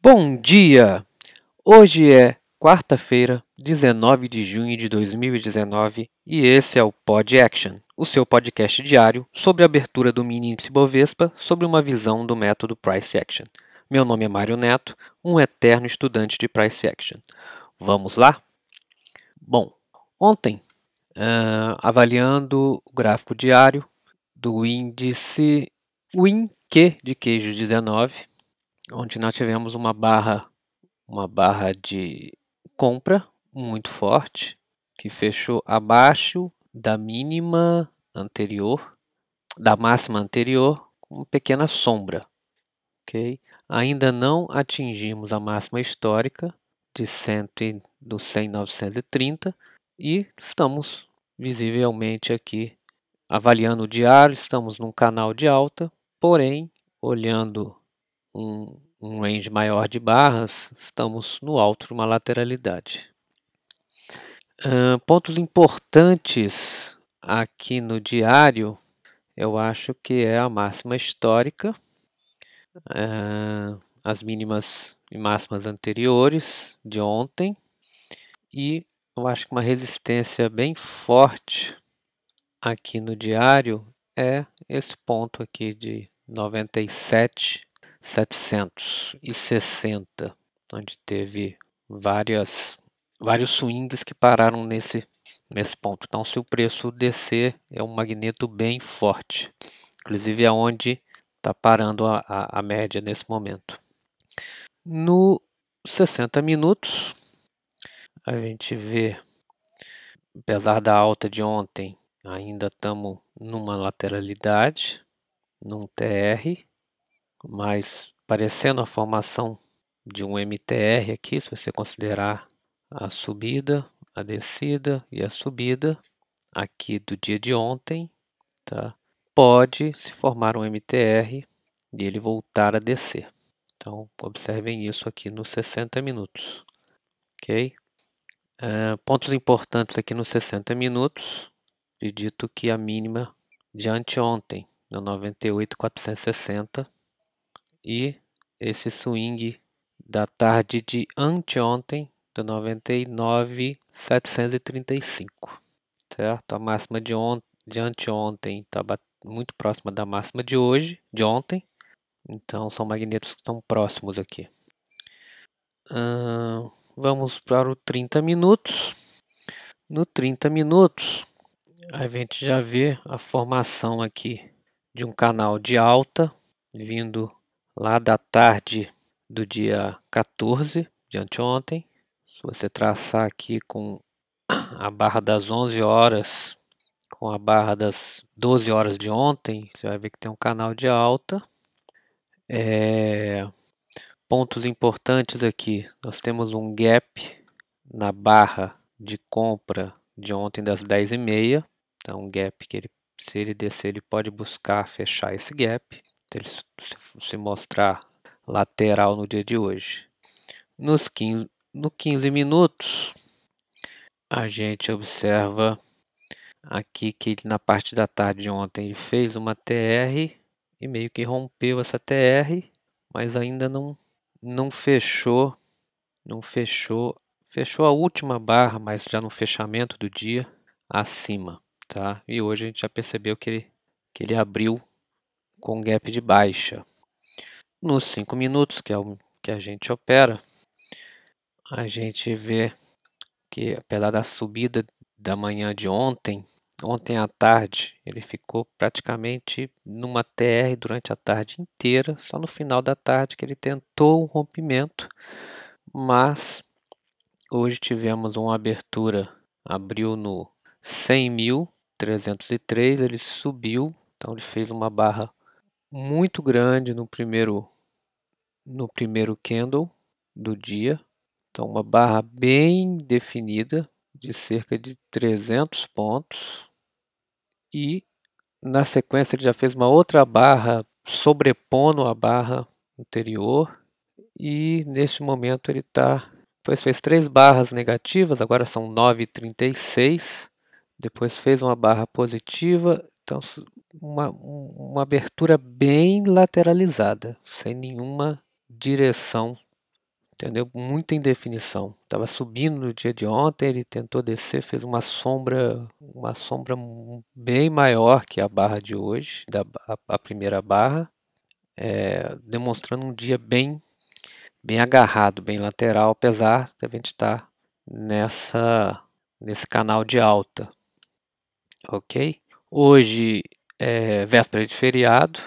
Bom dia! Hoje é quarta-feira, 19 de junho de 2019 e esse é o Pod Action, o seu podcast diário sobre a abertura do mini índice Bovespa sobre uma visão do método Price Action. Meu nome é Mário Neto, um eterno estudante de Price Action. Vamos lá? Bom, ontem, uh, avaliando o gráfico diário do índice WinQ de queijo 19, onde nós tivemos uma barra, uma barra de compra muito forte, que fechou abaixo da mínima anterior, da máxima anterior, com uma pequena sombra. Okay? Ainda não atingimos a máxima histórica de 100, do 100.930 e estamos visivelmente aqui avaliando o diário, estamos num canal de alta, porém, olhando um, um range maior de barras, estamos no alto de uma lateralidade. Uh, pontos importantes aqui no diário, eu acho que é a máxima histórica, uh, as mínimas e máximas anteriores de ontem e eu acho que uma resistência bem forte aqui no diário é esse ponto aqui de 97,760, onde teve várias, vários swings que pararam nesse, nesse ponto. Então, se o preço descer, é um magneto bem forte, inclusive é onde está parando a, a, a média nesse momento. No 60 minutos, a gente vê, apesar da alta de ontem, ainda estamos numa lateralidade, num TR, mas parecendo a formação de um MTR aqui, se você considerar a subida, a descida e a subida aqui do dia de ontem, tá? pode se formar um MTR e ele voltar a descer. Então, observem isso aqui nos 60 minutos. Ok? Uh, pontos importantes aqui nos 60 minutos. Acredito que a mínima de anteontem, no 98,460. E esse swing da tarde de anteontem, do 99,735. Certo? A máxima de, on de anteontem estava muito próxima da máxima de hoje, de ontem. Então são magnetos que estão próximos aqui. Vamos para o 30 minutos. No 30 minutos, a gente já vê a formação aqui de um canal de alta vindo lá da tarde do dia 14 de anteontem. Se você traçar aqui com a barra das 11 horas com a barra das 12 horas de ontem, você vai ver que tem um canal de alta é, pontos importantes aqui. Nós temos um gap na barra de compra de ontem das 10h30. Então, um gap que ele, se ele descer, ele pode buscar fechar esse gap. Ele se mostrar lateral no dia de hoje. Nos 15, no 15 minutos, a gente observa aqui que na parte da tarde de ontem ele fez uma TR e meio que rompeu essa TR, mas ainda não não fechou, não fechou, fechou a última barra, mas já no fechamento do dia acima, tá? E hoje a gente já percebeu que ele que ele abriu com gap de baixa. Nos 5 minutos, que é o que a gente opera, a gente vê que apesar da subida da manhã de ontem, Ontem à tarde ele ficou praticamente numa TR durante a tarde inteira, só no final da tarde que ele tentou um rompimento, mas hoje tivemos uma abertura, abriu no 100.303, ele subiu, então ele fez uma barra muito grande no primeiro no primeiro candle do dia, então uma barra bem definida de cerca de 300 pontos. E na sequência ele já fez uma outra barra sobrepondo a barra anterior. E neste momento ele está depois fez três barras negativas agora são 9,36 depois fez uma barra positiva então uma, uma abertura bem lateralizada sem nenhuma direção entendeu? Muita indefinição. Estava subindo no dia de ontem, ele tentou descer, fez uma sombra, uma sombra bem maior que a barra de hoje, da a, a primeira barra, é, demonstrando um dia bem, bem agarrado, bem lateral, apesar de a gente estar tá nessa nesse canal de alta, ok? Hoje é véspera de feriado,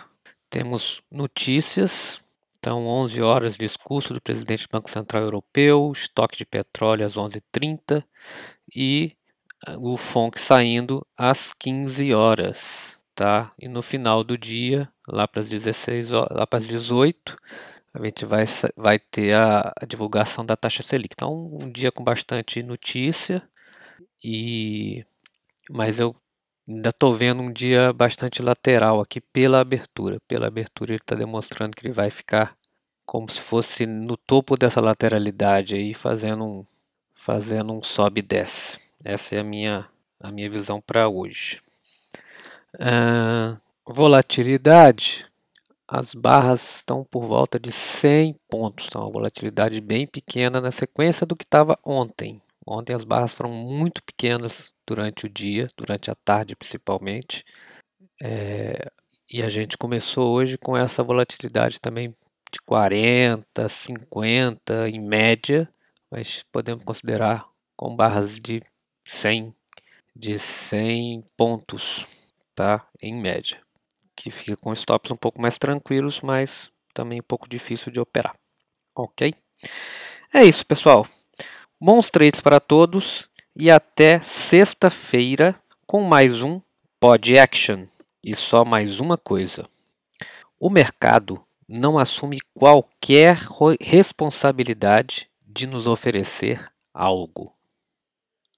temos notícias então, 11 horas, discurso do presidente do Banco Central Europeu, estoque de petróleo às 11h30 e o FONC saindo às 15 horas, tá? E no final do dia, lá para as 16 horas, lá para as 18, a gente vai, vai ter a, a divulgação da taxa Selic. Então, um dia com bastante notícia e mas eu Ainda estou vendo um dia bastante lateral aqui pela abertura. Pela abertura ele está demonstrando que ele vai ficar como se fosse no topo dessa lateralidade aí, fazendo um, fazendo um sobe e desce. Essa é a minha, a minha visão para hoje. Uh, volatilidade. As barras estão por volta de 100 pontos. Então, uma volatilidade bem pequena na sequência do que estava ontem. Ontem as barras foram muito pequenas durante o dia, durante a tarde principalmente. É, e a gente começou hoje com essa volatilidade também de 40, 50 em média, mas podemos considerar com barras de 100, de 100 pontos, tá? Em média, que fica com stops um pouco mais tranquilos, mas também um pouco difícil de operar. Ok? É isso, pessoal. Bons trades para todos e até sexta-feira com mais um Pod Action. E só mais uma coisa: o mercado não assume qualquer responsabilidade de nos oferecer algo.